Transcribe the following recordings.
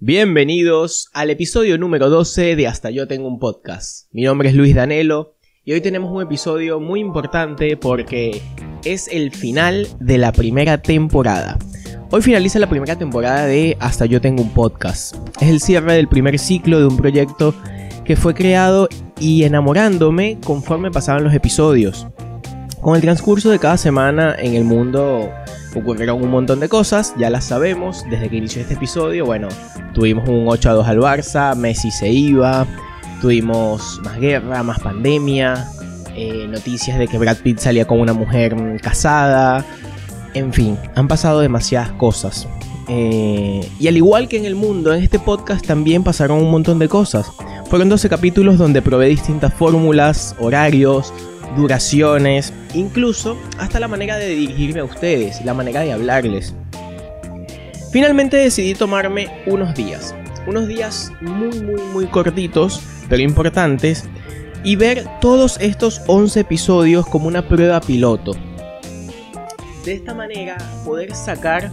Bienvenidos al episodio número 12 de Hasta yo tengo un podcast. Mi nombre es Luis Danelo y hoy tenemos un episodio muy importante porque es el final de la primera temporada. Hoy finaliza la primera temporada de Hasta yo tengo un podcast. Es el cierre del primer ciclo de un proyecto que fue creado y enamorándome conforme pasaban los episodios. Con el transcurso de cada semana en el mundo ocurrieron un montón de cosas, ya las sabemos desde que inició este episodio. Bueno, tuvimos un 8 a 2 al Barça, Messi se iba, tuvimos más guerra, más pandemia, eh, noticias de que Brad Pitt salía con una mujer casada, en fin, han pasado demasiadas cosas. Eh, y al igual que en el mundo, en este podcast también pasaron un montón de cosas. Fueron 12 capítulos donde probé distintas fórmulas, horarios, duraciones, incluso hasta la manera de dirigirme a ustedes, la manera de hablarles. Finalmente decidí tomarme unos días, unos días muy muy muy cortitos, pero importantes, y ver todos estos 11 episodios como una prueba piloto. De esta manera poder sacar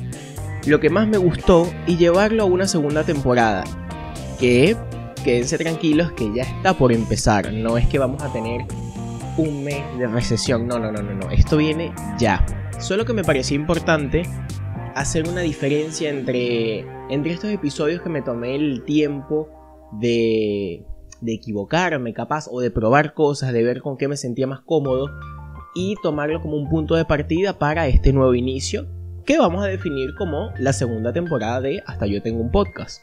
lo que más me gustó y llevarlo a una segunda temporada, que quédense tranquilos que ya está por empezar, no es que vamos a tener un mes de recesión. No, no, no, no, no. Esto viene ya. Solo que me parecía importante hacer una diferencia entre, entre estos episodios que me tomé el tiempo de, de equivocarme capaz o de probar cosas, de ver con qué me sentía más cómodo y tomarlo como un punto de partida para este nuevo inicio que vamos a definir como la segunda temporada de Hasta yo tengo un podcast.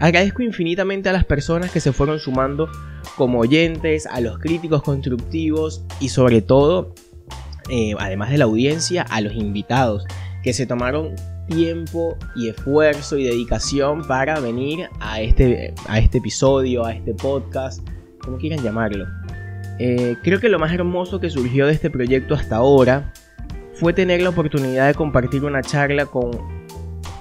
Agradezco infinitamente a las personas que se fueron sumando como oyentes, a los críticos constructivos y sobre todo, eh, además de la audiencia, a los invitados que se tomaron tiempo y esfuerzo y dedicación para venir a este, a este episodio, a este podcast, como quieran llamarlo. Eh, creo que lo más hermoso que surgió de este proyecto hasta ahora fue tener la oportunidad de compartir una charla con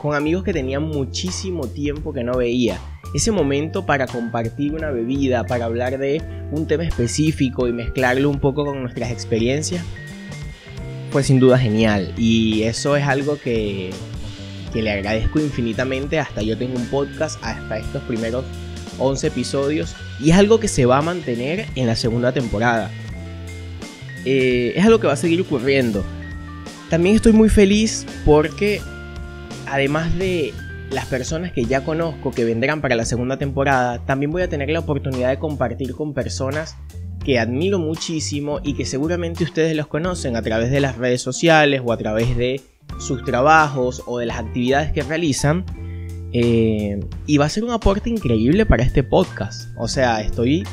con amigos que tenían muchísimo tiempo que no veía. Ese momento para compartir una bebida, para hablar de un tema específico y mezclarlo un poco con nuestras experiencias, fue sin duda genial. Y eso es algo que, que le agradezco infinitamente. Hasta yo tengo un podcast, hasta estos primeros 11 episodios. Y es algo que se va a mantener en la segunda temporada. Eh, es algo que va a seguir ocurriendo. También estoy muy feliz porque además de las personas que ya conozco que vendrán para la segunda temporada, también voy a tener la oportunidad de compartir con personas que admiro muchísimo y que seguramente ustedes los conocen a través de las redes sociales o a través de sus trabajos o de las actividades que realizan. Eh, y va a ser un aporte increíble para este podcast. O sea, estoy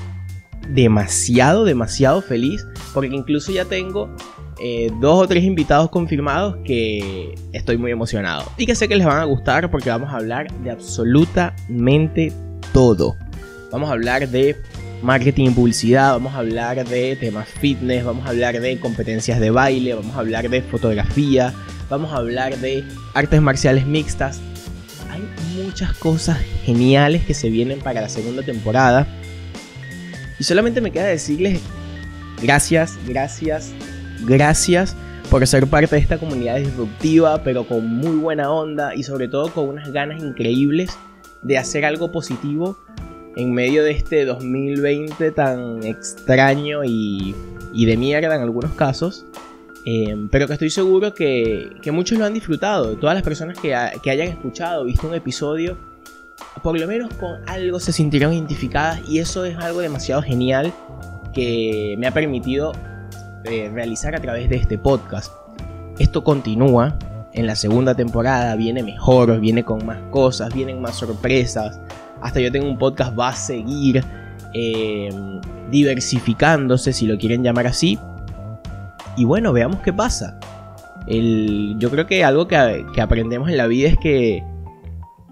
demasiado, demasiado feliz porque incluso ya tengo eh, dos o tres invitados confirmados que estoy muy emocionado y que sé que les van a gustar porque vamos a hablar de absolutamente todo. Vamos a hablar de marketing y publicidad, vamos a hablar de temas fitness, vamos a hablar de competencias de baile, vamos a hablar de fotografía, vamos a hablar de artes marciales mixtas. Hay muchas cosas geniales que se vienen para la segunda temporada. Y solamente me queda decirles gracias, gracias, Gracias por ser parte de esta comunidad disruptiva, pero con muy buena onda y sobre todo con unas ganas increíbles de hacer algo positivo en medio de este 2020 tan extraño y, de mierda en algunos casos. Eh, pero que estoy seguro que, muchos lo han disfrutado. Todas las personas que, que hayan escuchado, visto un episodio, por lo menos con algo se sintieron identificadas y eso es algo demasiado genial que me ha permitido eh, realizar a través de este podcast. Esto continúa en la segunda temporada, viene mejor, viene con más cosas, vienen más sorpresas. Hasta yo tengo un podcast, va a seguir eh, diversificándose, si lo quieren llamar así. Y bueno, veamos qué pasa. El, yo creo que algo que, que aprendemos en la vida es que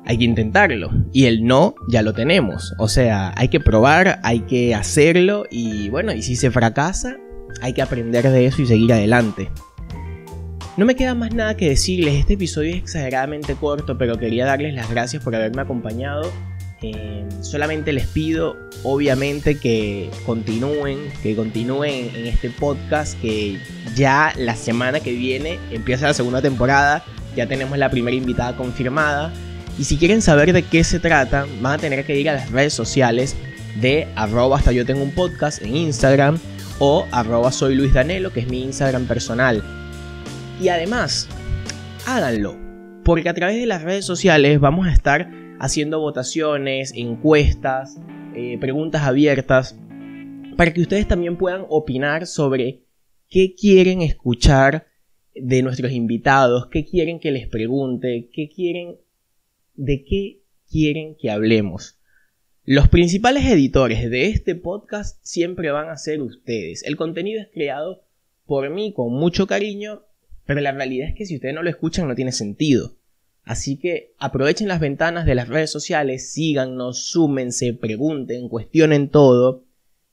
hay que intentarlo. Y el no ya lo tenemos. O sea, hay que probar, hay que hacerlo. Y bueno, y si se fracasa, hay que aprender de eso y seguir adelante. No me queda más nada que decirles, este episodio es exageradamente corto, pero quería darles las gracias por haberme acompañado. Eh, solamente les pido, obviamente, que continúen, que continúen en este podcast, que ya la semana que viene empieza la segunda temporada, ya tenemos la primera invitada confirmada. Y si quieren saber de qué se trata, van a tener que ir a las redes sociales de arroba hasta yo tengo un podcast en Instagram o arroba soy Luis Danelo, que es mi Instagram personal. Y además, háganlo, porque a través de las redes sociales vamos a estar haciendo votaciones, encuestas, eh, preguntas abiertas, para que ustedes también puedan opinar sobre qué quieren escuchar de nuestros invitados, qué quieren que les pregunte, qué quieren, de qué quieren que hablemos. Los principales editores de este podcast siempre van a ser ustedes. El contenido es creado por mí con mucho cariño pero la realidad es que si ustedes no lo escuchan no tiene sentido. Así que aprovechen las ventanas de las redes sociales, síganos, súmense, pregunten, cuestionen todo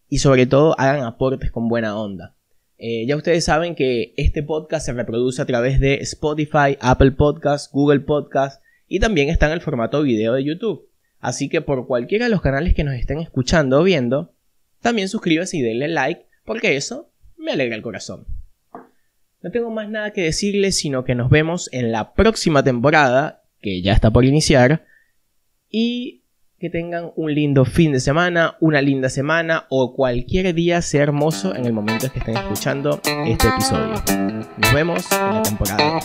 y sobre todo hagan aportes con buena onda. Eh, ya ustedes saben que este podcast se reproduce a través de Spotify, Apple Podcasts, Google Podcasts y también está en el formato video de YouTube. Así que por cualquiera de los canales que nos estén escuchando o viendo, también suscríbase y denle like porque eso me alegra el corazón. No tengo más nada que decirles, sino que nos vemos en la próxima temporada, que ya está por iniciar, y que tengan un lindo fin de semana, una linda semana o cualquier día sea hermoso en el momento en que estén escuchando este episodio. Nos vemos en la temporada